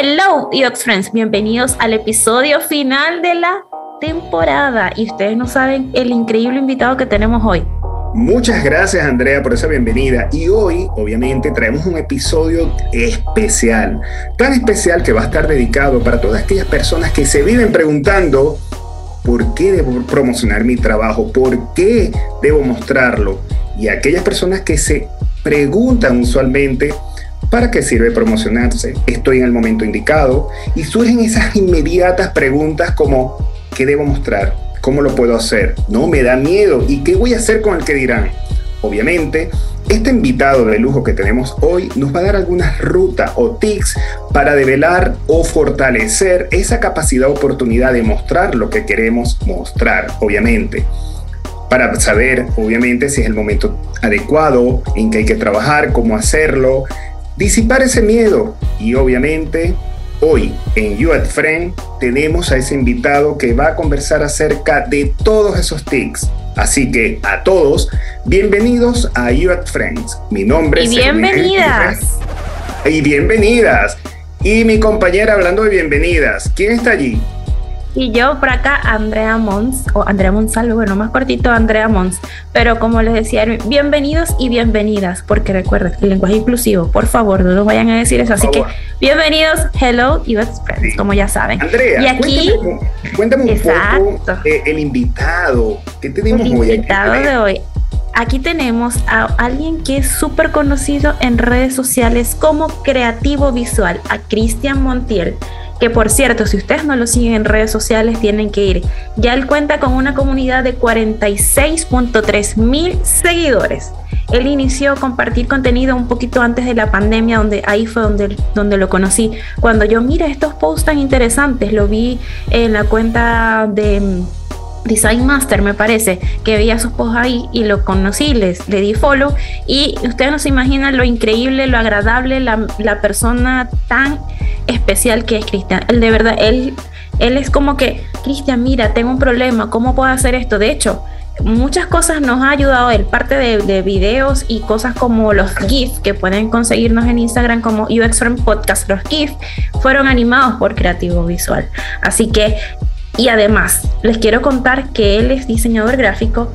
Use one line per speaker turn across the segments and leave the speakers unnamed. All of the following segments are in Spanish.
Hello, UX Friends, bienvenidos al episodio final de la temporada. Y ustedes no saben el increíble invitado que tenemos hoy.
Muchas gracias Andrea por esa bienvenida y hoy obviamente traemos un episodio especial, tan especial que va a estar dedicado para todas aquellas personas que se viven preguntando por qué debo promocionar mi trabajo, por qué debo mostrarlo y aquellas personas que se preguntan usualmente ¿Para qué sirve promocionarse? ¿Estoy en el momento indicado? Y surgen esas inmediatas preguntas como ¿qué debo mostrar? ¿Cómo lo puedo hacer? No me da miedo. ¿Y qué voy a hacer con el que dirán? Obviamente, este invitado de lujo que tenemos hoy nos va a dar algunas rutas o tics para develar o fortalecer esa capacidad o oportunidad de mostrar lo que queremos mostrar, obviamente. Para saber, obviamente, si es el momento adecuado en que hay que trabajar, cómo hacerlo, disipar ese miedo y obviamente hoy en You at Friend tenemos a ese invitado que va a conversar acerca de todos esos tics. Así que a todos, bienvenidos a You at Friends. Mi nombre
es... Y bienvenidas.
Y bienvenidas. Y mi compañera hablando de bienvenidas. ¿Quién está allí?
Y yo por acá, Andrea Mons, o Andrea Monsalvo, bueno, más cortito, Andrea Mons. Pero como les decía, bienvenidos y bienvenidas, porque recuerden, el lenguaje inclusivo, por favor, no nos vayan a decir eso. Así que bienvenidos, hello, y friends, como ya saben.
Andrea, y aquí, cuéntame, un poco eh, el invitado que tenemos
el hoy. El invitado de hoy. Aquí tenemos a alguien que es súper conocido en redes sociales como creativo visual, a Cristian Montiel que por cierto, si ustedes no lo siguen en redes sociales, tienen que ir. Ya él cuenta con una comunidad de 46.3 mil seguidores. Él inició a compartir contenido un poquito antes de la pandemia, donde ahí fue donde, donde lo conocí. Cuando yo mira estos posts tan interesantes, lo vi en la cuenta de mm, Design Master, me parece, que veía sus posts ahí y lo conocí, les, le di follow. Y ustedes no se imaginan lo increíble, lo agradable, la, la persona tan especial que es Cristian. Él de verdad, él, él es como que, Cristian, mira, tengo un problema, ¿cómo puedo hacer esto? De hecho, muchas cosas nos ha ayudado él, parte de, de videos y cosas como los GIF que pueden conseguirnos en Instagram como UX Podcast. Los GIF fueron animados por Creativo Visual. Así que y además, les quiero contar que él es diseñador gráfico,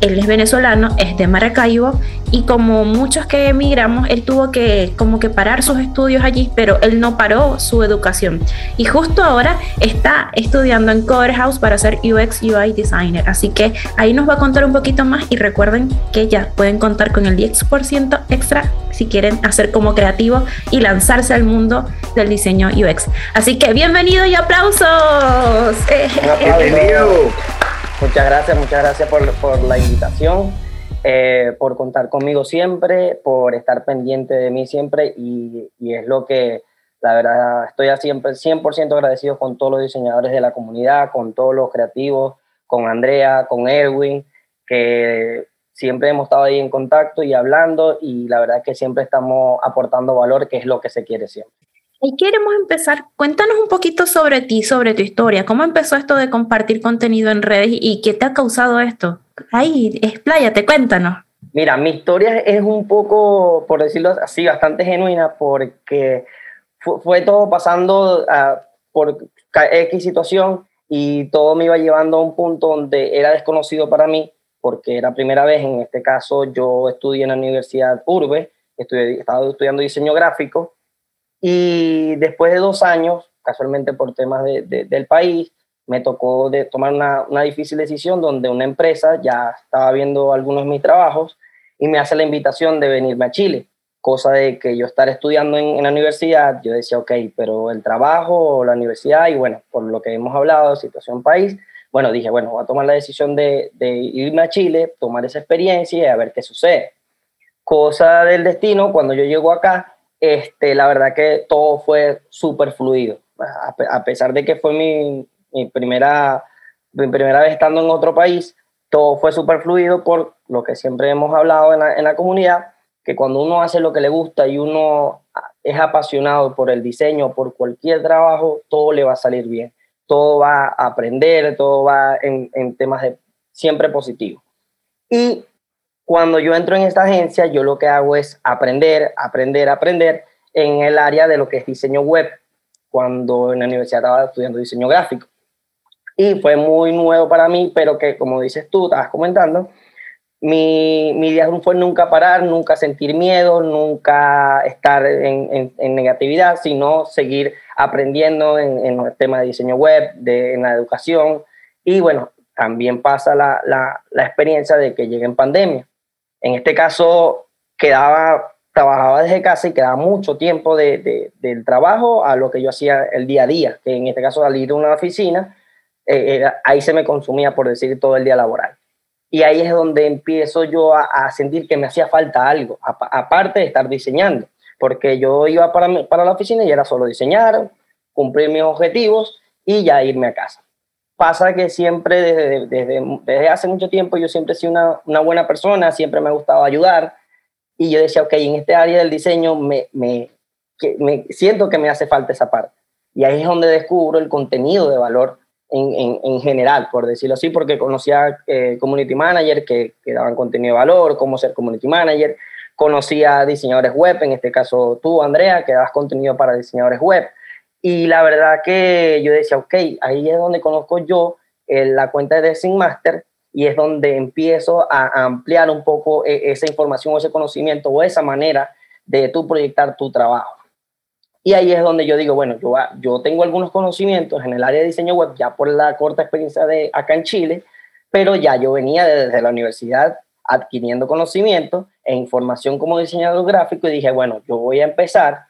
él es venezolano, es de Maracaibo y como muchos que emigramos, él tuvo que como que parar sus estudios allí, pero él no paró su educación. Y justo ahora está estudiando en Cover House para ser UX UI designer. Así que ahí nos va a contar un poquito más y recuerden que ya pueden contar con el 10% extra si quieren hacer como creativo y lanzarse al mundo del diseño UX. Así que bienvenido y aplausos.
Bienvenido. Muchas gracias, muchas gracias por, la invitación, eh, por contar conmigo siempre, por estar pendiente de mí siempre y, es lo que, la verdad, estoy siempre 100% agradecido con todos los diseñadores de la comunidad, con todos los creativos, con Andrea, con Erwin, que siempre hemos estado ahí en contacto y hablando y la verdad que siempre estamos aportando valor, que es lo que se quiere siempre.
Y queremos empezar, cuéntanos un poquito sobre ti, sobre tu historia, cómo empezó esto de compartir contenido en redes y qué te ha causado esto. Ahí, expláyate, cuéntanos.
Mira, mi historia es un poco, por decirlo así, bastante genuina porque fue, todo pasando uh, por X situación y todo me iba llevando a un punto donde era desconocido para mí porque era primera vez, en este caso yo estudié en la Universidad Urbe, estudié, estaba estudiando diseño gráfico y después de dos años, casualmente por temas del país, me tocó de tomar una, difícil decisión donde una empresa ya estaba viendo algunos de mis trabajos y me hace la invitación de venirme a Chile. Cosa de que yo estar estudiando en, la universidad, yo decía, ok, pero el trabajo la universidad, y bueno, por lo que hemos hablado, situación país, bueno, dije, bueno, voy a tomar la decisión de, de irme a Chile, tomar esa experiencia y a ver qué sucede. Cosa del destino, cuando yo llego acá, este, la verdad que todo fue súper fluido. A, pesar de que fue mi, primera, mi primera vez estando en otro país, todo fue súper fluido por lo que siempre hemos hablado en la, en la comunidad, que cuando uno hace lo que le gusta y uno es apasionado por el diseño, por cualquier trabajo, todo le va a salir bien. Todo va a aprender, todo va en, en temas de siempre positivo. Y cuando yo entro en esta agencia, yo lo que hago es aprender, aprender, aprender en el área de lo que es diseño web, cuando en la universidad estaba estudiando diseño gráfico. Y fue muy nuevo para mí, pero que como dices tú, estabas comentando, mi, mi idea fue nunca parar, nunca sentir miedo, nunca estar en, en, negatividad, sino seguir aprendiendo en, en, el tema de diseño web, de, en la educación. Y bueno, también pasa la, la, la experiencia de que llegue en pandemia. En este caso, quedaba trabajaba desde casa y quedaba mucho tiempo de, del trabajo a lo que yo hacía el día a día, que en este caso salir de una oficina, eh, ahí se me consumía, por decir, todo el día laboral. Y ahí es donde empiezo yo a, sentir que me hacía falta algo, aparte de estar diseñando, porque yo iba para, para la oficina y era solo diseñar, cumplir mis objetivos y ya irme a casa. Pasa que siempre, desde, desde, desde hace mucho tiempo, yo siempre he sido una, una buena persona, siempre me ha gustado ayudar, y yo decía, ok, en este área del diseño me, me, siento que me hace falta esa parte. Y ahí es donde descubro el contenido de valor en, en, en general, por decirlo así, porque conocía eh, community manager que, que, daban contenido de valor, cómo ser community manager, conocía diseñadores web, en este caso tú, Andrea, que das contenido para diseñadores web. Y la verdad que yo decía, ok, ahí es donde conozco yo eh, la cuenta de Design Master y es donde empiezo a ampliar un poco e, esa información o ese conocimiento o esa manera de tú proyectar tu trabajo. Y ahí es donde yo digo, bueno, yo, yo tengo algunos conocimientos en el área de diseño web ya por la corta experiencia de acá en Chile, pero ya yo venía desde la universidad adquiriendo conocimiento e información como diseñador gráfico y dije, bueno, yo voy a empezar,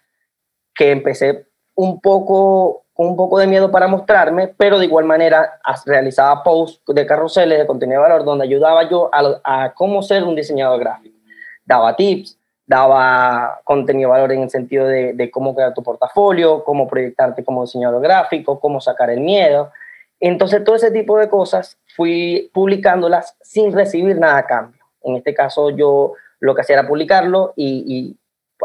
que empecé un poco un poco de miedo para mostrarme, pero de igual manera realizaba posts de carruseles de contenido de valor donde ayudaba yo a, cómo ser un diseñador gráfico. Daba tips, daba contenido de valor en el sentido de, de, cómo crear tu portafolio, cómo proyectarte como diseñador gráfico, cómo sacar el miedo. Entonces, todo ese tipo de cosas fui publicándolas sin recibir nada a cambio. En este caso, yo lo que hacía era publicarlo y, y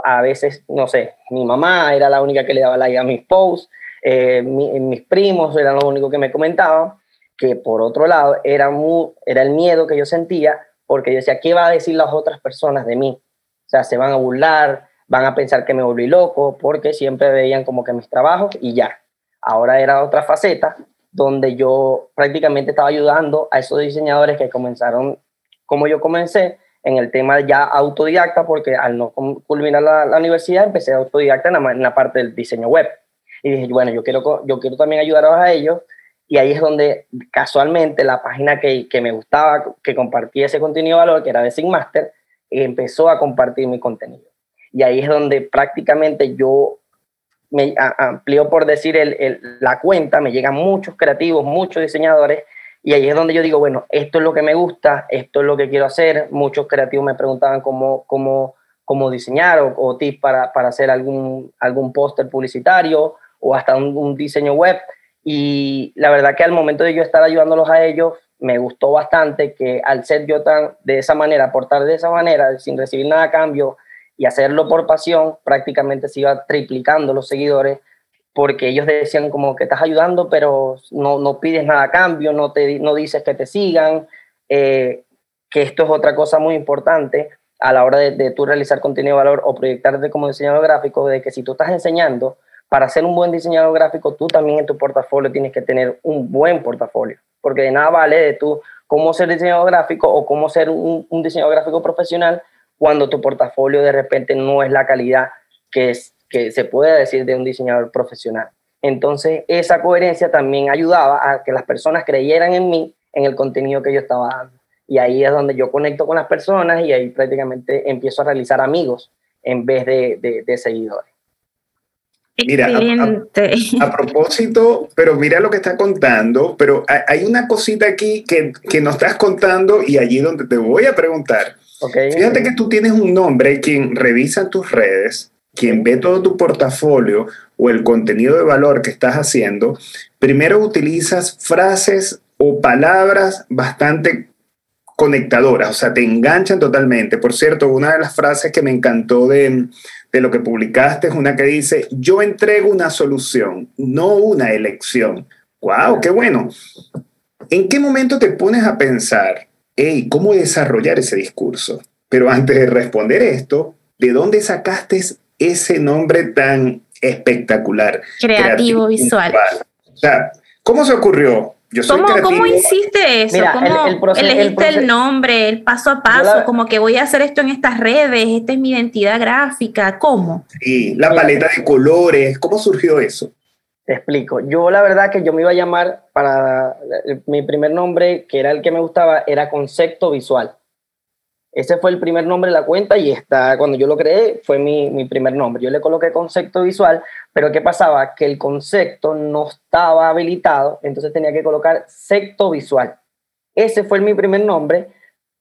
a veces, no sé, mi mamá era la única que le daba like a mis posts, eh, mis primos eran lo único que me comentaban, que por otro lado era, muy, era el miedo que yo sentía, porque yo decía, ¿qué va a decir las otras personas de mí? O sea, se van a burlar, van a pensar que me volví loco, porque siempre veían como que mis trabajos y ya. Ahora era otra faceta donde yo prácticamente estaba ayudando a esos diseñadores que comenzaron como yo comencé en el tema ya autodidacta, porque al no culminar la, universidad empecé autodidacta en la, parte del diseño web. Y dije, bueno, yo quiero, yo quiero también ayudar a ellos. Y ahí es donde casualmente la página que, que me gustaba, que compartía ese contenido de valor, que era de Sigmaster, empezó a compartir mi contenido. Y ahí es donde prácticamente yo me amplió, por decir, el, la cuenta, me llegan muchos creativos, muchos diseñadores, y ahí es donde yo digo, bueno, esto es lo que me gusta, esto es lo que quiero hacer. Muchos creativos me preguntaban cómo, cómo, cómo diseñar o, o para, para hacer algún, algún póster publicitario o hasta un, diseño web. Y la verdad que al momento de yo estar ayudándolos a ellos, me gustó bastante que al ser yo tan de esa manera, aportar de esa manera, sin recibir nada a cambio y hacerlo por pasión, prácticamente se iba triplicando los seguidores, porque ellos decían como que estás ayudando, pero no, no pides nada a cambio, no, te, no dices que te sigan, eh, que esto es otra cosa muy importante a la hora de, de tú realizar contenido de valor o proyectarte como diseñador gráfico, de que si tú estás enseñando, para ser un buen diseñador gráfico, tú también en tu portafolio tienes que tener un buen portafolio, porque de nada vale de tú cómo ser diseñador gráfico o cómo ser un, diseñador gráfico profesional cuando tu portafolio de repente no es la calidad que, es, que se puede decir de un diseñador profesional. Entonces, esa coherencia también ayudaba a que las personas creyeran en mí, en el contenido que yo estaba dando. Y ahí es donde yo conecto con las personas y ahí prácticamente empiezo a realizar amigos en vez de, de seguidores.
Mira, a, propósito, pero mira lo que está contando, pero hay una cosita aquí que, que nos estás contando y allí donde te voy a preguntar. Fíjate que tú tienes un nombre, quien revisa tus redes, quien ve todo tu portafolio o el contenido de valor que estás haciendo, primero utilizas frases o palabras bastante conectadoras, o sea, te enganchan totalmente. Por cierto, una de las frases que me encantó de, de lo que publicaste es una que dice, yo entrego una solución, no una elección. ¡Wow! ¡Qué bueno! ¿En qué momento te pones a pensar, hey, cómo desarrollar ese discurso? Pero antes de responder esto, ¿de dónde sacaste ese nombre tan espectacular.
Creativo, visual.
O sea, ¿cómo se ocurrió?
Yo soy ¿Cómo, ¿Cómo, hiciste eso? ¿Cómo elegiste el, nombre, el paso a paso? como que voy a hacer esto en estas redes, esta es mi identidad gráfica, ¿cómo?
Sí, la paleta de colores, ¿cómo surgió eso?
Te explico. Yo la verdad que yo me iba a llamar para mi primer nombre, que era el que me gustaba, era Concepto Visual. Ese fue el primer nombre de la cuenta y está, cuando yo lo creé fue mi, mi, primer nombre. Yo le coloqué concepto visual, pero ¿qué pasaba? Que el concepto no estaba habilitado, entonces tenía que colocar secto visual. Ese fue mi primer nombre,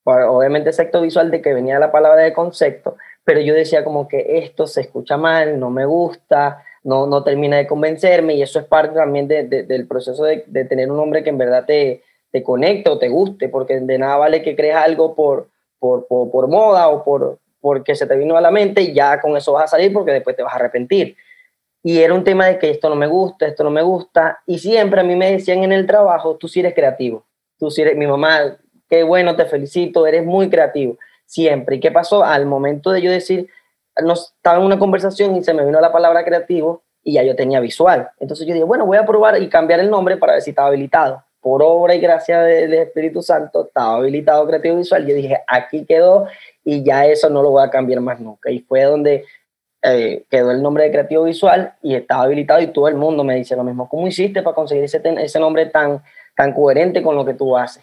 obviamente secto visual de que venía la palabra de concepto, pero yo decía como que esto se escucha mal, no me gusta, no, no termina de convencerme y eso es parte también de, del proceso de, de, tener un nombre que en verdad te, te conecte o te guste, porque de nada vale que crees algo por por, por, moda o por porque se te vino a la mente y ya con eso vas a salir porque después te vas a arrepentir. Y era un tema de que esto no me gusta, esto no me gusta. Y siempre a mí me decían en el trabajo, tú sí eres creativo. Tú sí eres, mi mamá, qué bueno, te felicito, eres muy creativo. Siempre. ¿Y qué pasó? Al momento de yo decir, no, estaba en una conversación y se me vino la palabra creativo y ya yo tenía visual. Entonces yo dije, bueno, voy a probar y cambiar el nombre para ver si estaba habilitado por obra y gracia del Espíritu Santo, estaba habilitado creativo visual. Yo dije, aquí quedó y ya eso no lo voy a cambiar más nunca. Y fue donde eh, quedó el nombre de creativo visual y estaba habilitado y todo el mundo me dice lo mismo. ¿Cómo hiciste para conseguir ese, ese nombre tan, tan coherente con lo que tú haces?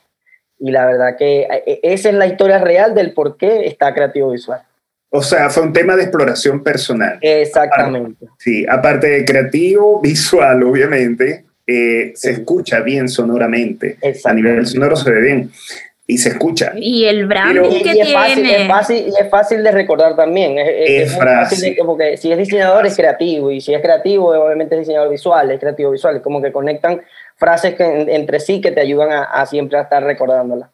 Y la verdad que eh, esa es la historia real del por qué está creativo visual.
O sea, fue un tema de exploración personal.
Exactamente.
Sí, aparte de creativo, visual, obviamente, eh, se escucha bien sonoramente. A nivel sonoro se ve bien y se escucha.
Y el branding que
es Fácil, es, fácil, es fácil de recordar también. Es, fácil porque si es diseñador es creativo y si es creativo obviamente es diseñador visual, es creativo visual. Es como que conectan frases que, entre sí que te ayudan a, a siempre a estar recordándolas.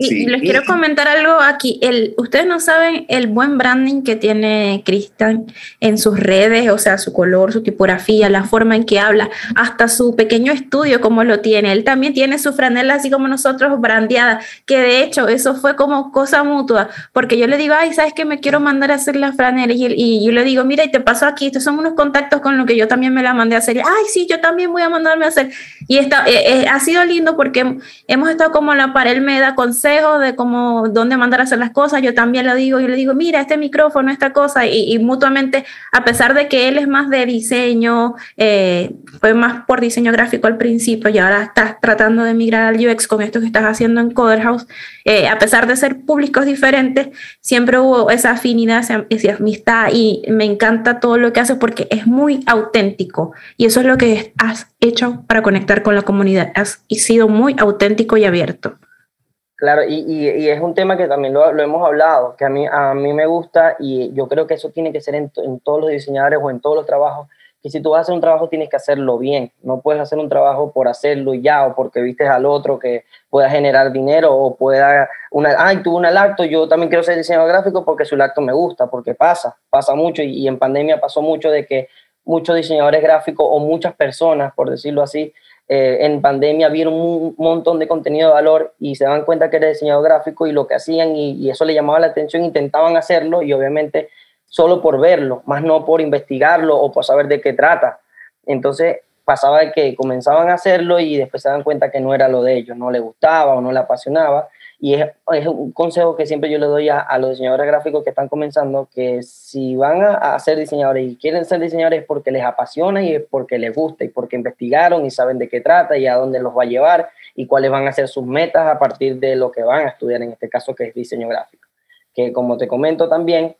Y, les quiero comentar algo aquí. El, ustedes no saben el buen branding que tiene Cristian en sus redes, o sea, su color, su tipografía, la forma en que habla, hasta su pequeño estudio como lo tiene. Él también tiene su franela así como nosotros brandeada, que de hecho eso fue como cosa mutua, porque yo le digo, ay, ¿sabes que Me quiero mandar a hacer la franela y, y yo le digo, mira, y te pasó aquí, estos son unos contactos con los que yo también me la mandé a hacer. ay, sí, yo también voy a mandarme a hacer. Y está, eh, eh, ha sido lindo porque hemos estado como la pared me da consejos de cómo, dónde mandar a hacer las cosas, yo también lo digo, yo le digo, mira, este micrófono, esta cosa, y, mutuamente, a pesar de que él es más de diseño, eh, fue más por diseño gráfico al principio y ahora estás tratando de migrar al UX con esto que estás haciendo en Coder House, eh, a pesar de ser públicos diferentes, siempre hubo esa afinidad, esa, amistad y me encanta todo lo que haces porque es muy auténtico y eso es lo que has hecho para conectar con la comunidad, has sido muy auténtico y abierto.
Claro, y, y, es un tema que también lo, lo, hemos hablado, que a mí, a mí me gusta y yo creo que eso tiene que ser en, todos los diseñadores o en todos los trabajos, que si tú vas a hacer un trabajo tienes que hacerlo bien, no puedes hacer un trabajo por hacerlo ya o porque viste al otro que pueda generar dinero o pueda, una, ay, tuvo un lacto, yo también quiero ser diseñador gráfico porque su lacto me gusta, porque pasa, pasa mucho y, y en pandemia pasó mucho de que muchos diseñadores gráficos o muchas personas, por decirlo así, eh, en pandemia vieron un montón de contenido de valor y se dan cuenta que era diseñador gráfico y lo que hacían y, eso le llamaba la atención, intentaban hacerlo y obviamente solo por verlo, más no por investigarlo o por saber de qué trata. Entonces pasaba que comenzaban a hacerlo y después se dan cuenta que no era lo de ellos, no le gustaba o no le apasionaba y es, es, un consejo que siempre yo le doy a, a, los diseñadores gráficos que están comenzando, que si van a, a, ser diseñadores y quieren ser diseñadores es porque les apasiona y es porque les gusta y porque investigaron y saben de qué trata y a dónde los va a llevar y cuáles van a ser sus metas a partir de lo que van a estudiar, en este caso que es diseño gráfico. Que como te comento también,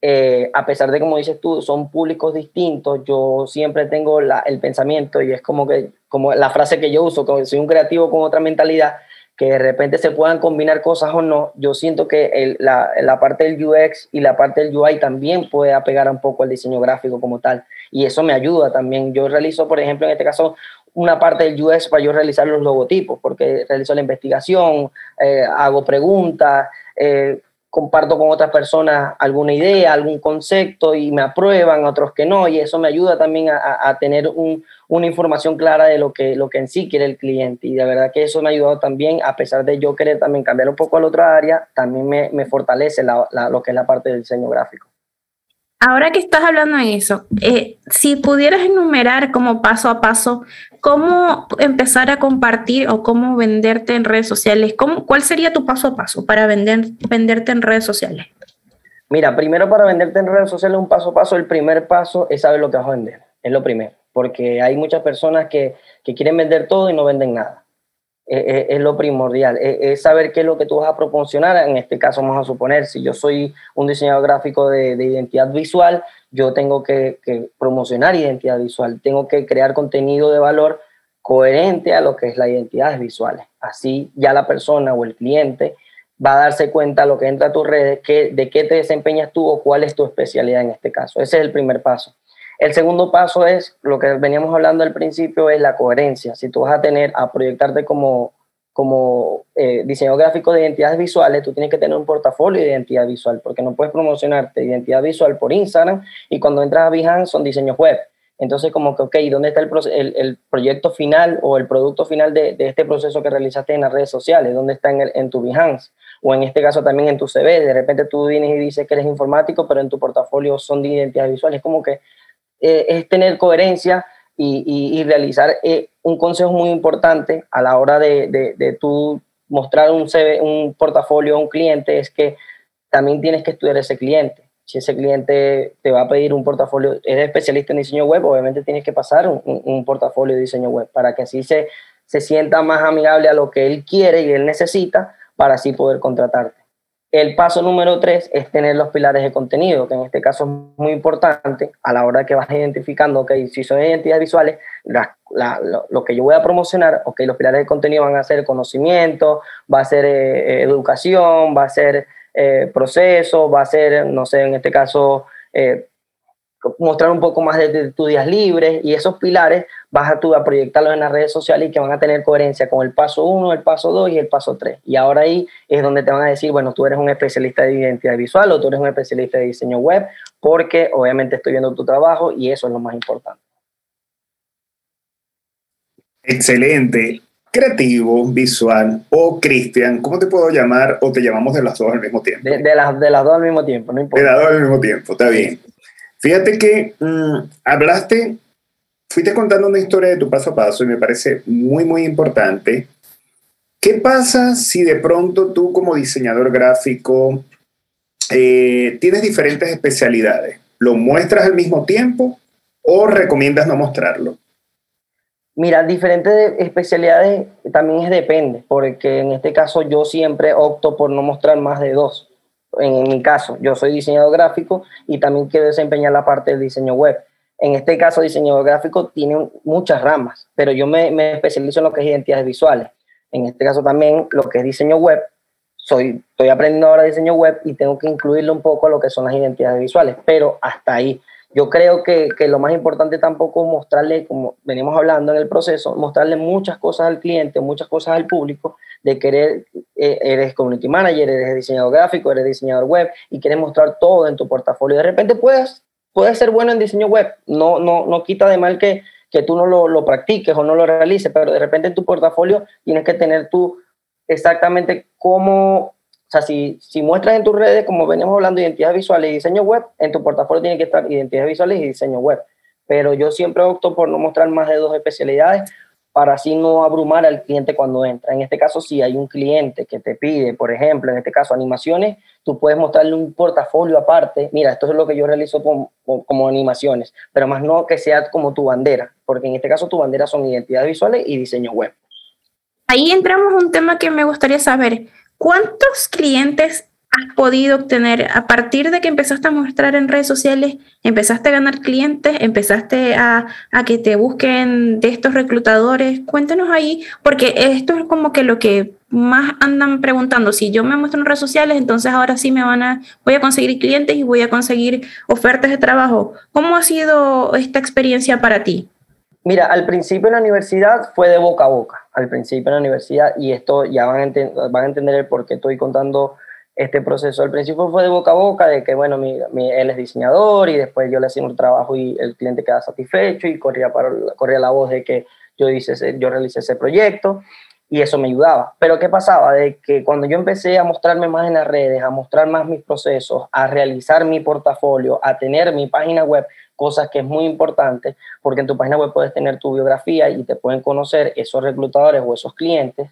eh, a pesar de, como dices tú, son públicos distintos, yo siempre tengo la, el pensamiento y es como, que, como la frase que yo uso, soy un creativo con otra mentalidad, que de repente se puedan combinar cosas o no, yo siento que la, la, parte del UX y la parte del UI también puede apegar un poco al diseño gráfico como tal. Y eso me ayuda también. Yo realizo, por ejemplo, en este caso, una parte del UX para yo realizar los logotipos, porque realizo la investigación, eh, hago preguntas, eh, comparto con otras personas alguna idea, algún concepto y me aprueban, otros que no, y eso me ayuda también a, a tener un, una información clara de lo que, lo que en sí quiere el cliente. Y de verdad que eso me ha ayudado también, a pesar de yo querer también cambiar un poco a la otra área, también me, me fortalece la, la, lo que es la parte del diseño gráfico.
Ahora que estás hablando de eso, eh, si pudieras enumerar como paso a paso cómo empezar a compartir o cómo venderte en redes sociales, ¿cómo, ¿cuál sería tu paso a paso para vender, venderte en redes sociales?
Mira, primero para venderte en redes sociales, un paso a paso, el primer paso es saber lo que vas a vender, es lo primero, porque hay muchas personas que, que quieren vender todo y no venden nada. Eh, eh, es, lo primordial, eh, es, saber qué es lo que tú vas a proporcionar. En este caso, vamos a suponer, si yo soy un diseñador gráfico de, identidad visual, yo tengo que, promocionar identidad visual, tengo que crear contenido de valor coherente a lo que es la identidad visual. Así ya la persona o el cliente va a darse cuenta lo que entra a tus redes, que, de qué te desempeñas tú o cuál es tu especialidad en este caso. Ese es el primer paso. El segundo paso es, lo que veníamos hablando al principio, es la coherencia. Si tú vas a tener, a proyectarte como, como eh, gráfico de identidades visuales, tú tienes que tener un portafolio de identidad visual, porque no puedes promocionarte identidad visual por Instagram y cuando entras a Behance son diseños web. Entonces, como que, ok, ¿dónde está el, el, proyecto final o el producto final de, de, este proceso que realizaste en las redes sociales? ¿Dónde está en, en tu Behance? O en este caso también en tu CV. De repente tú vienes y dices que eres informático, pero en tu portafolio son de identidades visuales. Como que eh, es tener coherencia y, realizar eh, un consejo muy importante a la hora de, de, tú mostrar un, un portafolio a un cliente, es que también tienes que estudiar ese cliente. Si ese cliente te va a pedir un portafolio, eres especialista en diseño web, obviamente tienes que pasar un, un portafolio de diseño web para que así se, se sienta más amigable a lo que él quiere y él necesita para así poder contratarte. El paso número tres es tener los pilares de contenido, que en este caso es muy importante a la hora que vas identificando, que si son identidades visuales, lo, que yo voy a promocionar, ok, los pilares de contenido van a ser conocimiento, va a ser eh, eh, educación, va a ser eh, proceso, va a ser, no sé, en este caso, mostrar un poco más de, tus días libres y esos pilares vas a tú a proyectarlos en las redes sociales y que van a tener coherencia con el paso 1, el paso 2 y el paso 3. Y ahora ahí es donde te van a decir, bueno, tú eres un especialista de identidad visual o tú eres un especialista de diseño web, porque obviamente estoy viendo tu trabajo y eso es lo más importante.
Excelente. Creativo, visual o Cristian, ¿cómo te puedo llamar o te llamamos de las dos al mismo tiempo?
De, las, de las dos al mismo tiempo, no importa.
De las dos al mismo tiempo, está bien. Fíjate que mm, hablaste, fuiste contando una historia de tu paso a paso y me parece muy, muy importante. ¿Qué pasa si de pronto tú como diseñador gráfico eh, tienes diferentes especialidades? ¿Lo muestras al mismo tiempo o recomiendas no mostrarlo?
Mira, diferentes especialidades también es depende, porque en este caso yo siempre opto por no mostrar más de dos en, mi caso, yo soy diseñador gráfico y también quiero desempeñar la parte del diseño web. En este caso, diseñador gráfico tiene muchas ramas, pero yo me, especializo en lo que es identidades visuales. En este caso también lo que es diseño web, soy, estoy aprendiendo ahora diseño web y tengo que incluirle un poco lo que son las identidades visuales, pero hasta ahí. Yo creo que, que, lo más importante tampoco es mostrarle, como venimos hablando en el proceso, mostrarle muchas cosas al cliente, muchas cosas al público, de querer, eh, eres community manager, eres diseñador gráfico, eres diseñador web y quieres mostrar todo en tu portafolio. De repente puedes, puedes ser bueno en diseño web, no, no, no quita de mal que, que tú no lo, lo practiques o no lo realices, pero de repente en tu portafolio tienes que tener tú exactamente cómo sea, si, si muestras en tus redes, como veníamos hablando, identidades visuales y diseño web, en tu portafolio tiene que estar identidades visuales y diseño web. Pero yo siempre opto por no mostrar más de dos especialidades para así no abrumar al cliente cuando entra. En este caso, si hay un cliente que te pide, por ejemplo, en este caso animaciones, tú puedes mostrarle un portafolio aparte. Mira, esto es lo que yo realizo como, como, animaciones, pero más no que sea como tu bandera, porque en este caso tu bandera son identidades visuales y diseño web.
Ahí entramos un tema que me gustaría saber. ¿Cuántos clientes has podido obtener a partir de que empezaste a mostrar en redes sociales? ¿Empezaste a ganar clientes? ¿Empezaste a, que te busquen de estos reclutadores? Cuéntanos ahí, porque esto es como que lo que más andan preguntando. Si yo me muestro en redes sociales, entonces ahora sí me van a, voy a conseguir clientes y voy a conseguir ofertas de trabajo. ¿Cómo ha sido esta experiencia para ti?
Mira, al principio en la universidad fue de boca a boca, al principio en la universidad, y esto ya van a, van a entender el por qué estoy contando este proceso. Al principio fue de boca a boca, de que, bueno, mi, él es diseñador y después yo le hacía un trabajo y el cliente queda satisfecho y corría, para, corría la voz de que yo, hice yo realicé ese proyecto. y eso me ayudaba. Pero ¿qué pasaba? De que cuando yo empecé a mostrarme más en las redes, a mostrar más mis procesos, a realizar mi portafolio, a tener mi página web, cosas que es muy importante, porque en tu página web puedes tener tu biografía y te pueden conocer esos reclutadores o esos clientes.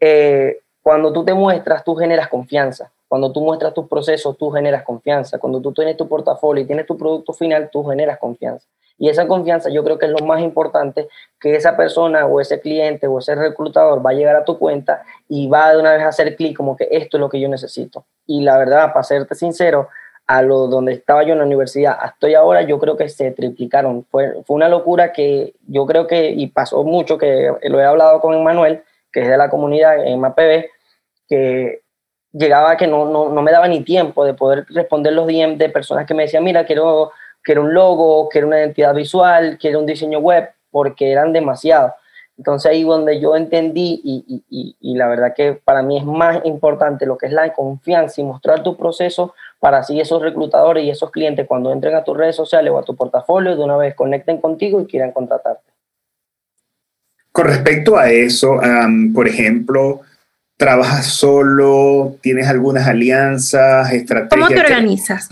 Eh, cuando tú te muestras, tú generas confianza. Cuando tú muestras tus procesos, tú generas confianza. Cuando tú tienes tu portafolio y tienes tu producto final, tú generas confianza. Y esa confianza yo creo que es lo más importante, que esa persona o ese cliente o ese reclutador va a llegar a tu cuenta y va de una vez a hacer clic como que esto es lo que yo necesito. Y la verdad, para serte sincero, a lo donde estaba yo en la universidad, estoy ahora, yo creo que se triplicaron. Fue, fue una locura que yo creo que, y pasó mucho, que lo he hablado con Emanuel, que es de la comunidad en MAPB, que llegaba que no, no, no me daba ni tiempo de poder responder los DM de personas que me decían, mira, quiero que era un logo, que era una identidad visual, que era un diseño web, porque eran demasiados. Entonces ahí donde yo entendí y, y, y, la verdad que para mí es más importante lo que es la confianza y mostrar tu proceso para así esos reclutadores y esos clientes cuando entren a tus redes sociales o a tu portafolio de una vez conecten contigo y quieran contratarte.
Con respecto a eso, por ejemplo, ¿trabajas solo? ¿Tienes algunas alianzas, estrategias?
¿Cómo te organizas?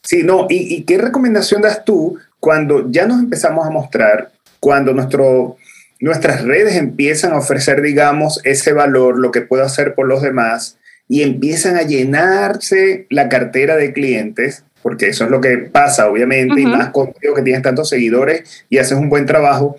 Sí, no, ¿y, qué recomendación das tú cuando ya nos empezamos a mostrar, cuando nuestro, nuestras redes empiezan a ofrecer, digamos, ese valor, lo que puedo hacer por los demás, y empiezan a llenarse la cartera de clientes, porque eso es lo que pasa, obviamente, y más contigo que tienes tantos seguidores y haces un buen trabajo.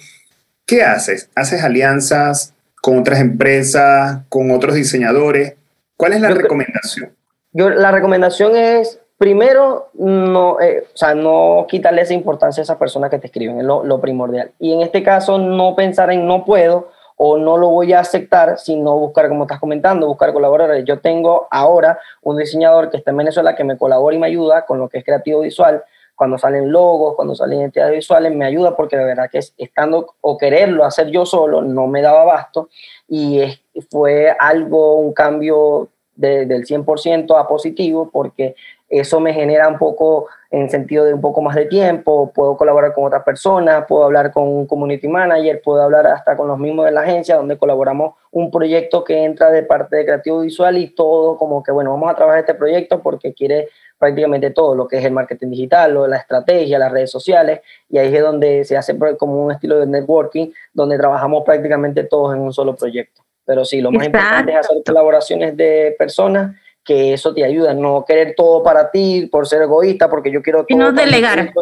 ¿Qué haces? ¿Haces alianzas con otras empresas, con otros diseñadores? ¿Cuál es la recomendación?
Yo, la recomendación es primero, no, eh, o sea, no quitarle esa importancia a esas personas que te escriben, es lo, primordial. Y en este caso, no pensar en no puedo o no lo voy a aceptar, sino buscar, como estás comentando, buscar colaboradores. Yo tengo ahora un diseñador que está en Venezuela que me colabora y me ayuda con lo que es creativo visual. Cuando salen logos, cuando salen identidades visuales, me ayuda porque de verdad que estando o quererlo hacer yo solo no me daba abasto y fue algo, un cambio del 100% a positivo porque eso me genera un poco en sentido de un poco más de tiempo, puedo colaborar con otras personas, puedo hablar con un community manager, puedo hablar hasta con los mismos de la agencia donde colaboramos un proyecto que entra de parte de creativo visual y todo como que bueno, vamos a trabajar este proyecto porque quiere prácticamente todo lo que es el marketing digital, lo de la estrategia, las redes sociales, y ahí es donde se hace como un estilo de networking, donde trabajamos prácticamente todos en un solo proyecto. Pero sí, lo más importante es hacer colaboraciones de personas que eso te ayuda, no querer todo para ti por ser egoísta, porque yo quiero todo.
Y no delegar.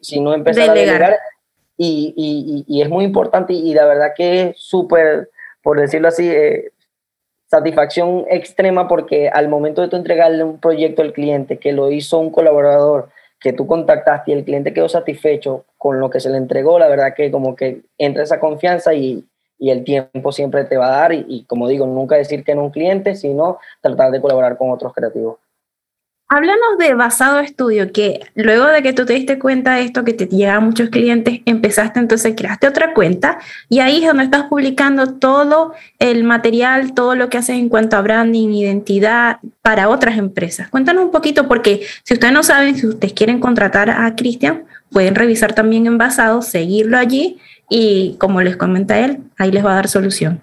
sino empezar a delegar. Y, y, y, es muy importante y la verdad que es súper, por decirlo así, eh, satisfacción extrema porque al momento de tú entregarle un proyecto al cliente que lo hizo un colaborador que tú contactaste y el cliente quedó satisfecho con lo que se le entregó, la verdad que como que entra esa confianza y, y el tiempo siempre te va a dar y, como digo, nunca decir que no un cliente, sino tratar de colaborar con otros creativos.
Háblanos de Basado Estudio, que luego de que tú te diste cuenta de esto, que te llegaban muchos clientes, empezaste entonces, creaste otra cuenta y ahí es donde estás publicando todo el material, todo lo que haces en cuanto a branding, identidad para otras empresas. Cuéntanos un poquito, porque si ustedes no saben, si ustedes quieren contratar a Cristian, pueden revisar también en Basado, seguirlo allí y como les comenta él, ahí les va a dar solución.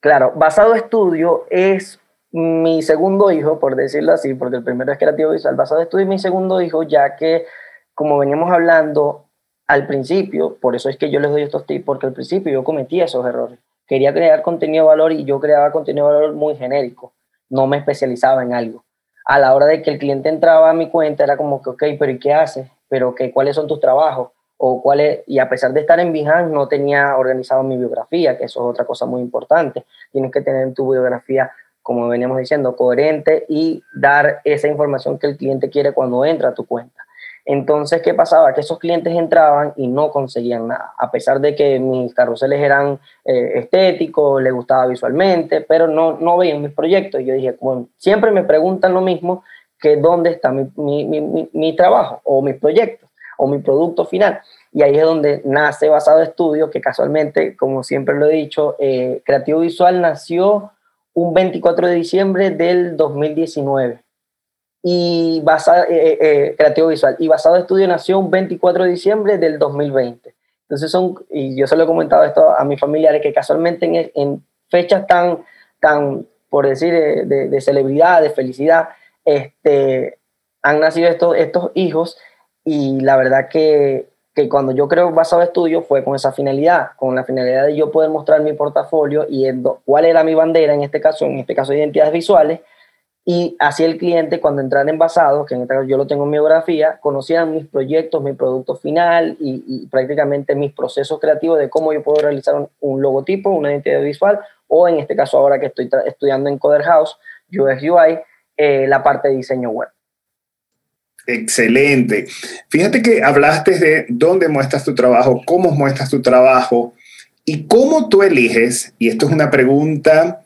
Claro, Basado Estudio es mi segundo hijo, por decirlo así, porque el primero es creativo visual. Basado Estudio es mi segundo hijo, ya que, como veníamos hablando al principio, por eso es que yo les doy estos tips, porque al principio yo cometía esos errores. Quería crear contenido de valor y yo creaba contenido de valor muy genérico. No me especializaba en algo. A la hora de que el cliente entraba a mi cuenta, era como que, ok, pero ¿y qué haces? ¿Pero qué, cuáles son tus trabajos? O cuál es, y a pesar de estar en Behance, no tenía organizado mi biografía, que eso es otra cosa muy importante. Tienes que tener tu biografía, como veníamos diciendo, coherente y dar esa información que el cliente quiere cuando entra a tu cuenta. Entonces, ¿qué pasaba? Que esos clientes entraban y no conseguían nada, a pesar de que mis carruseles eran eh, estéticos, les gustaba visualmente, pero no, no veían mis proyectos. Y yo dije, bueno, siempre me preguntan lo mismo, que dónde está mi, mi, mi, mi trabajo o mis proyectos o mi producto final. Y ahí es donde nace Basado Estudio, que casualmente, como siempre lo he dicho, eh, Creativo Visual nació un 24 de diciembre del 2019. Y basado, eh, eh, Creativo Visual. Y Basado Estudio nació un 24 de diciembre del 2020. Entonces son, y yo se lo he comentado esto a mis familiares, que casualmente en, en fechas tan, tan por decir, de, celebridad, de felicidad, este, han nacido estos, estos hijos y la verdad que, que cuando yo creo basado estudio fue con esa finalidad, con la finalidad de yo poder mostrar mi portafolio y cuál era mi bandera, en este caso, en este caso identidades visuales, y así el cliente cuando entrara en basados, que en este caso yo lo tengo en mi biografía, conocían mis proyectos, mi producto final y, prácticamente mis procesos creativos de cómo yo puedo realizar un, logotipo, una identidad visual, o en este caso ahora que estoy estudiando en Coder House, UX UI, eh, la parte de diseño web.
Excelente. Fíjate que hablaste de dónde muestras tu trabajo, cómo muestras tu trabajo y cómo tú eliges, y esto es una pregunta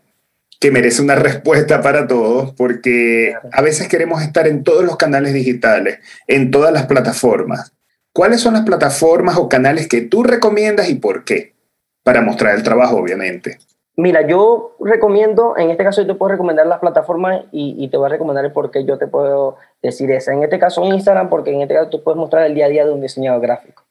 que merece una respuesta para todos, porque a veces queremos estar en todos los canales digitales, en todas las plataformas. ¿Cuáles son las plataformas o canales que tú recomiendas y por qué? Para mostrar el trabajo, obviamente.
Mira, yo recomiendo, en este caso yo te puedo recomendar las plataformas y, te voy a recomendar el por qué yo te puedo decir esa. En este caso Instagram, porque en este caso tú puedes mostrar el día a día de un diseñador gráfico.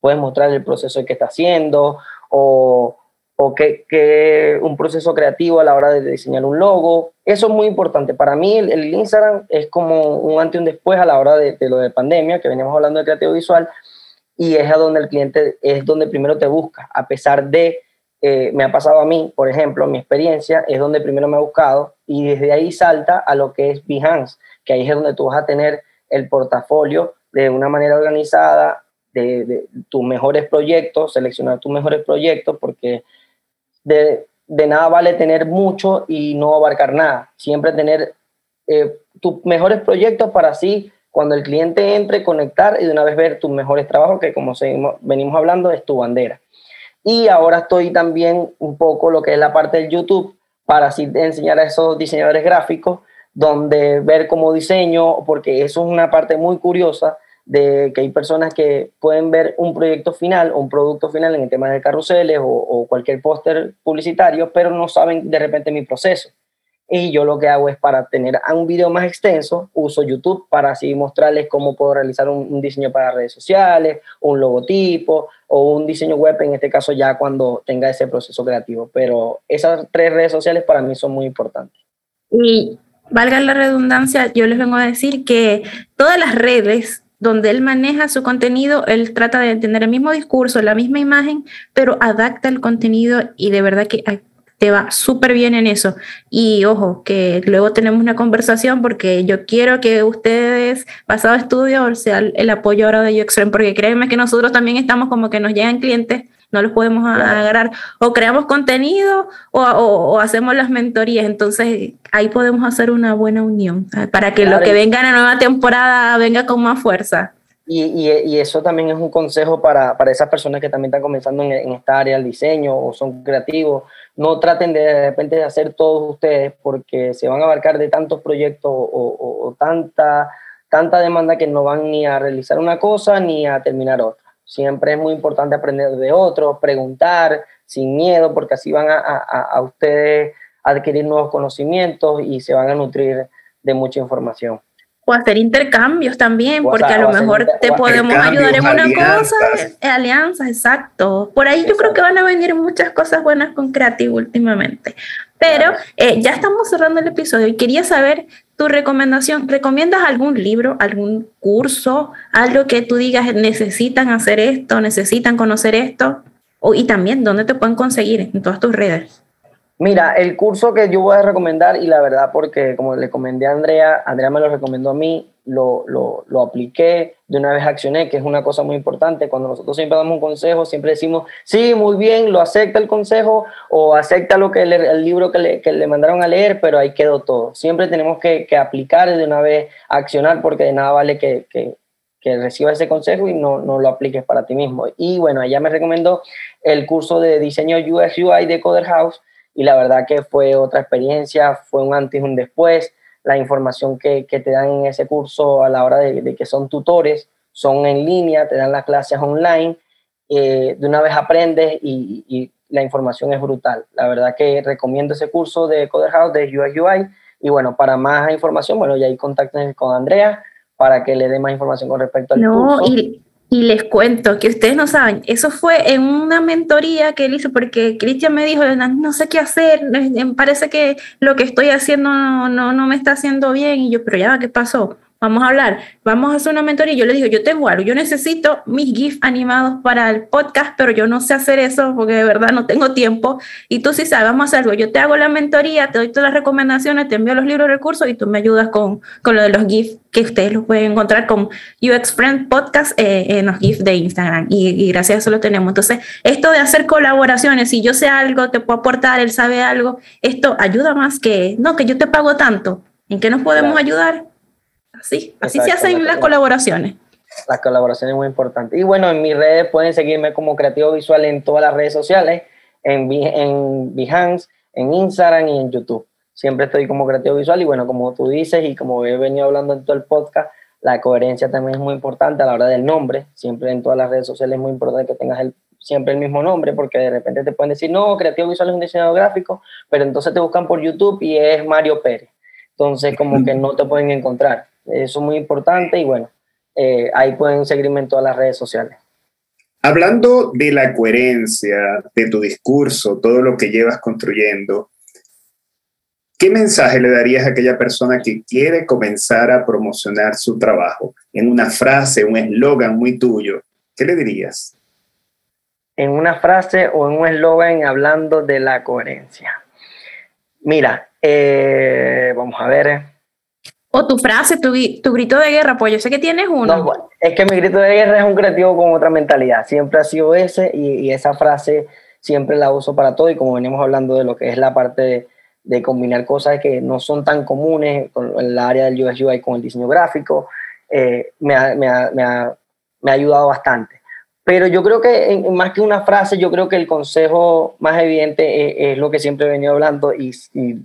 Puedes mostrar el proceso que está haciendo o, o que, un proceso creativo a la hora de diseñar un logo. Eso es muy importante. Para mí el, Instagram es como un antes y un después a la hora de, de lo de pandemia, que veníamos hablando de creativo visual, y es a donde el cliente es donde primero te busca, a pesar de eh, me ha pasado a mí, por ejemplo, mi experiencia es donde primero me ha buscado y desde ahí salta a lo que es Behance, que ahí es donde tú vas a tener el portafolio de una manera organizada de, tus mejores proyectos, seleccionar tus mejores proyectos, porque de, nada vale tener mucho y no abarcar nada. Siempre tener eh, tus mejores proyectos para así, cuando el cliente entre, conectar y de una vez ver tus mejores trabajos, que como seguimos, venimos hablando, es tu bandera. Y ahora estoy también un poco lo que es la parte del YouTube para así enseñar a esos diseñadores gráficos donde ver cómo diseño, porque eso es una parte muy curiosa de que hay personas que pueden ver un proyecto final un producto final en el tema de carruseles o, o cualquier póster publicitario, pero no saben de repente mi proceso. Y yo lo que hago es para tener un video más extenso, uso YouTube para así mostrarles cómo puedo realizar un, diseño para redes sociales, un logotipo o un diseño web, en este caso ya cuando tenga ese proceso creativo. Pero esas tres redes sociales para mí son muy importantes.
Y valga la redundancia, yo les vengo a decir que todas las redes donde él maneja su contenido, él trata de tener el mismo discurso, la misma imagen, pero adapta el contenido y de verdad que te va súper bien en eso. Y ojo, que luego tenemos una conversación porque yo quiero que ustedes, pasado estudio, sea el apoyo ahora de UXREM, porque créeme que nosotros también estamos como que nos llegan clientes, no los podemos agarrar, o creamos contenido o, hacemos las mentorías, entonces ahí podemos hacer una buena unión para que lo que venga en la nueva temporada venga con más fuerza.
Y, y, eso también es un consejo para, para, esas personas que también están comenzando en, en esta área, el diseño o son creativos no traten de, de repente de hacer todos ustedes porque se van a abarcar de tantos proyectos o, tanta, tanta demanda que no van ni a realizar una cosa ni a terminar otra. Siempre es muy importante aprender de otros, preguntar sin miedo, porque así van a, a, ustedes adquirir nuevos conocimientos y se van a nutrir de mucha información
o hacer intercambios también, porque a lo mejor te podemos ayudar en una cosa, eh, alianzas, exacto. Por ahí yo creo que van a venir muchas cosas buenas con Creativo últimamente. Pero eh, ya estamos cerrando el episodio y quería saber tu recomendación. ¿Recomiendas algún libro, algún curso, algo que tú digas necesitan hacer esto, necesitan conocer esto? O, y también, ¿dónde te pueden conseguir en todas tus redes?
Mira, el curso que yo voy a recomendar, y la verdad, porque como le comenté a Andrea, Andrea me lo recomendó a mí, lo, lo, lo, apliqué, de una vez accioné, que es una cosa muy importante. Cuando nosotros siempre damos un consejo, siempre decimos, sí, muy bien, lo acepta el consejo o acepta lo que el libro que le, que le, mandaron a leer, pero ahí quedó todo. Siempre tenemos que, que aplicar de una vez, accionar, porque de nada vale que, que, que recibas ese consejo y no, no, lo apliques para ti mismo. Y bueno, ella me recomendó el curso de diseño UX UI de Coder House, y la verdad que fue otra experiencia, fue un antes y un después. La información que, que te dan en ese curso a la hora de, de, que son tutores, son en línea, te dan las clases online, eh, de una vez aprendes y, y, la información es brutal. La verdad que recomiendo ese curso de Coder House de UI UI y bueno, para más información, bueno, ya ahí contacten con Andrea para que le dé más información con respecto al
no, Y Y les cuento que ustedes no saben, eso fue en una mentoría que él hizo porque Cristian me dijo, no sé qué hacer, me parece que lo que estoy haciendo no, no me está haciendo bien. Y yo, pero ya, ¿qué pasó? Vamos a hablar, vamos a hacer una mentoría. Y yo le digo, yo tengo algo, yo necesito mis GIFs animados para el podcast, pero yo no sé hacer eso porque de verdad no tengo tiempo. Y tú sí sabes, vamos a hacer algo. Yo te hago la mentoría, te doy todas las recomendaciones, te envío los libros de recursos y tú me ayudas con, con lo de los GIFs que ustedes los pueden encontrar con UX Friend Podcast eh, en los GIFs de Instagram. Y, y, gracias a eso lo tenemos. Entonces, esto de hacer colaboraciones, si yo sé algo, te puedo aportar, él sabe algo, esto ayuda más que, no, que yo te pago tanto. ¿En qué nos podemos ayudar? Así, así se hacen las colaboraciones.
Las colaboraciones es muy importante. Y bueno, en mis redes pueden seguirme como creativo visual en todas las redes sociales, en, en Behance, en Instagram y en YouTube. Siempre estoy como creativo visual y bueno, como tú dices y como he venido hablando en todo el podcast, la coherencia también es muy importante a la hora del nombre. Siempre en todas las redes sociales es muy importante que tengas el, siempre el mismo nombre porque de repente te pueden decir, no, creativo visual es un diseñador gráfico, pero entonces te buscan por YouTube y es Mario Pérez. Entonces como que no te pueden encontrar. Eso es muy importante y bueno, eh, ahí pueden seguirme en todas las redes sociales.
Hablando de la coherencia de tu discurso, todo lo que llevas construyendo, ¿qué mensaje le darías a aquella persona que quiere comenzar a promocionar su trabajo? En una frase, un eslogan muy tuyo, ¿qué le dirías?
En una frase o en un eslogan hablando de la coherencia. Mira, eh, vamos a ver.
O tu frase, tu, tu, grito de guerra, pues yo sé que tienes uno.
No, es que mi grito de guerra es un creativo con otra mentalidad. Siempre ha sido ese y, esa frase siempre la uso para todo. Y como venimos hablando de lo que es la parte de, combinar cosas que no son tan comunes con el área del UX UI con el diseño gráfico, eh, me, ha, me, ha, me, ha, me ha ayudado bastante. Pero yo creo que más que una frase, yo creo que el consejo más evidente es, lo que siempre he venido hablando y,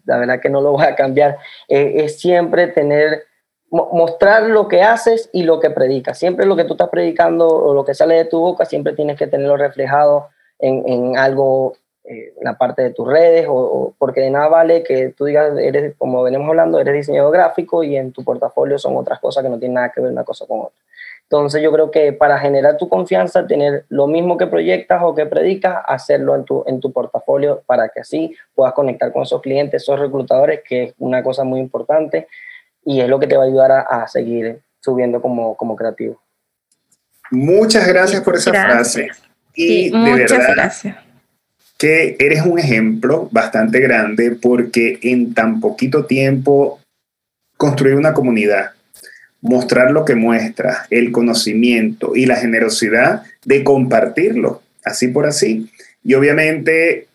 la verdad que no lo voy a cambiar, eh, es siempre tener, mostrar lo que haces y lo que predicas. Siempre lo que tú estás predicando o lo que sale de tu boca, siempre tienes que tenerlo reflejado en, en algo, eh, en la parte de tus redes, o, porque de nada vale que tú digas, eres, como venimos hablando, eres diseñador gráfico y en tu portafolio son otras cosas que no tienen nada que ver una cosa con otra. Entonces yo creo que para generar tu confianza, tener lo mismo que proyectas o que predicas, hacerlo en tu, en tu portafolio para que así puedas conectar con esos clientes, esos reclutadores, que es una cosa muy importante y es lo que te va a ayudar a, seguir subiendo como, como creativo.
Muchas gracias por esa frase.
Y de muchas verdad gracias.
que eres un ejemplo bastante grande porque en tan poquito tiempo construir una comunidad mostrar lo que muestra, el conocimiento y la generosidad de compartirlo, así por así. Y obviamente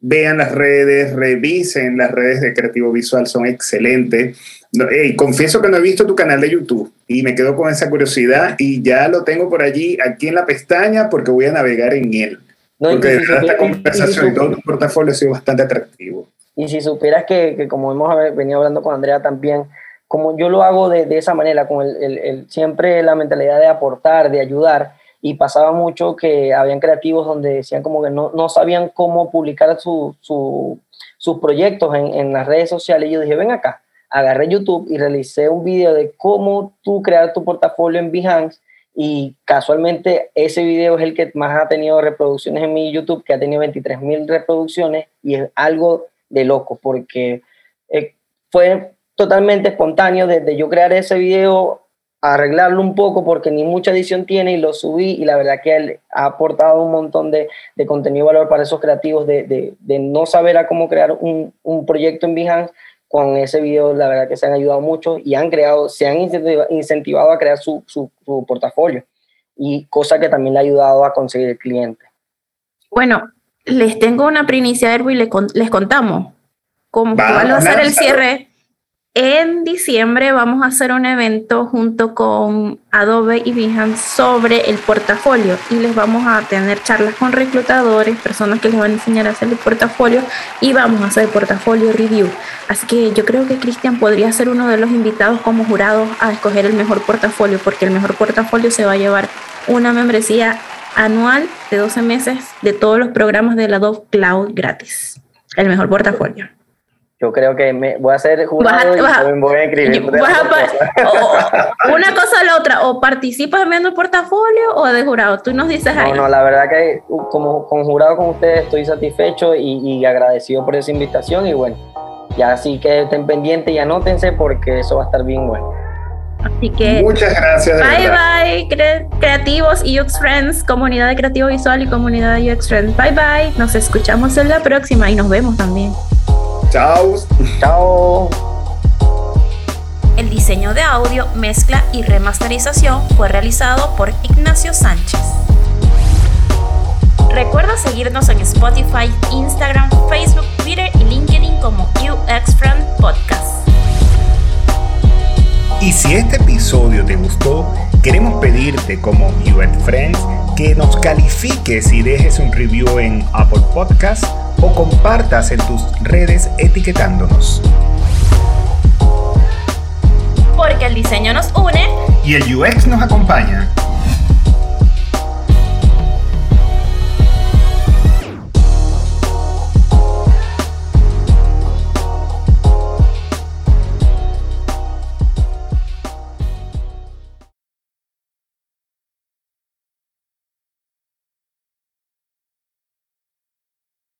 vean las redes, revisen las redes de Creativo Visual, son excelentes. y confieso que no he visto tu canal de YouTube y me quedo con esa curiosidad y ya lo tengo por allí, aquí en la pestaña, porque voy a navegar en él. porque de verdad esta conversación y, todo tu portafolio ha sido bastante atractivo.
Y si supieras que, que como hemos venido hablando con Andrea también, como yo lo hago de, esa manera, con el, siempre la mentalidad de aportar, de ayudar, y pasaba mucho que habían creativos donde decían como que no, no sabían cómo publicar sus proyectos en, en, las redes sociales, y yo dije, ven acá, agarré YouTube y realicé un video de cómo tú crear tu portafolio en Behance, y casualmente ese video es el que más ha tenido reproducciones en mi YouTube, que ha tenido 23 mil reproducciones, y es algo de loco, porque eh, fue totalmente espontáneo desde yo crear ese video, arreglarlo un poco porque ni mucha edición tiene y lo subí y la verdad que él ha aportado un montón de, de contenido valor para esos creativos de, de, de no saber a cómo crear un, un, proyecto en Behance. Con ese video la verdad que se han ayudado mucho y han creado, se han incentivado a crear su, su, su portafolio y cosa que también le ha ayudado a conseguir el cliente.
Bueno, les tengo una primicia, y les, les contamos cómo va a ser el cierre en diciembre vamos a hacer un evento junto con Adobe y Behance sobre el portafolio y les vamos a tener charlas con reclutadores, personas que les van a enseñar a hacer el portafolio y vamos a hacer portafolio review. Así que yo creo que Cristian podría ser uno de los invitados como jurado a escoger el mejor portafolio porque el mejor portafolio se va a llevar una membresía anual de 12 meses de todos los programas de la Adobe Cloud gratis. El mejor portafolio.
Yo creo que me voy a ser jurado y también voy a escribir. una
cosa o la otra, o participas viendo el portafolio o de jurado, tú nos dices
ahí. No, no, la verdad que uh, como con jurado con ustedes estoy satisfecho y, agradecido por esa invitación y bueno, ya así que estén pendientes y anótense porque eso va a estar bien bueno.
Así que.
Muchas gracias.
Bye bye, creativos y UX Friends, comunidad de creativo visual y comunidad de UX Friends. Bye bye. Nos escuchamos en la próxima y nos vemos también.
Chao.
Chao.
El diseño de audio, mezcla y remasterización fue realizado por Ignacio Sánchez. Recuerda seguirnos en Spotify, Instagram, Facebook, Twitter y LinkedIn como UX Friend Podcast.
Y si este episodio te gustó, queremos pedirte como UX Friends que nos califiques y dejes un review en Apple Podcasts o compartas en tus redes etiquetándonos.
Porque el diseño nos une
y el UX nos acompaña.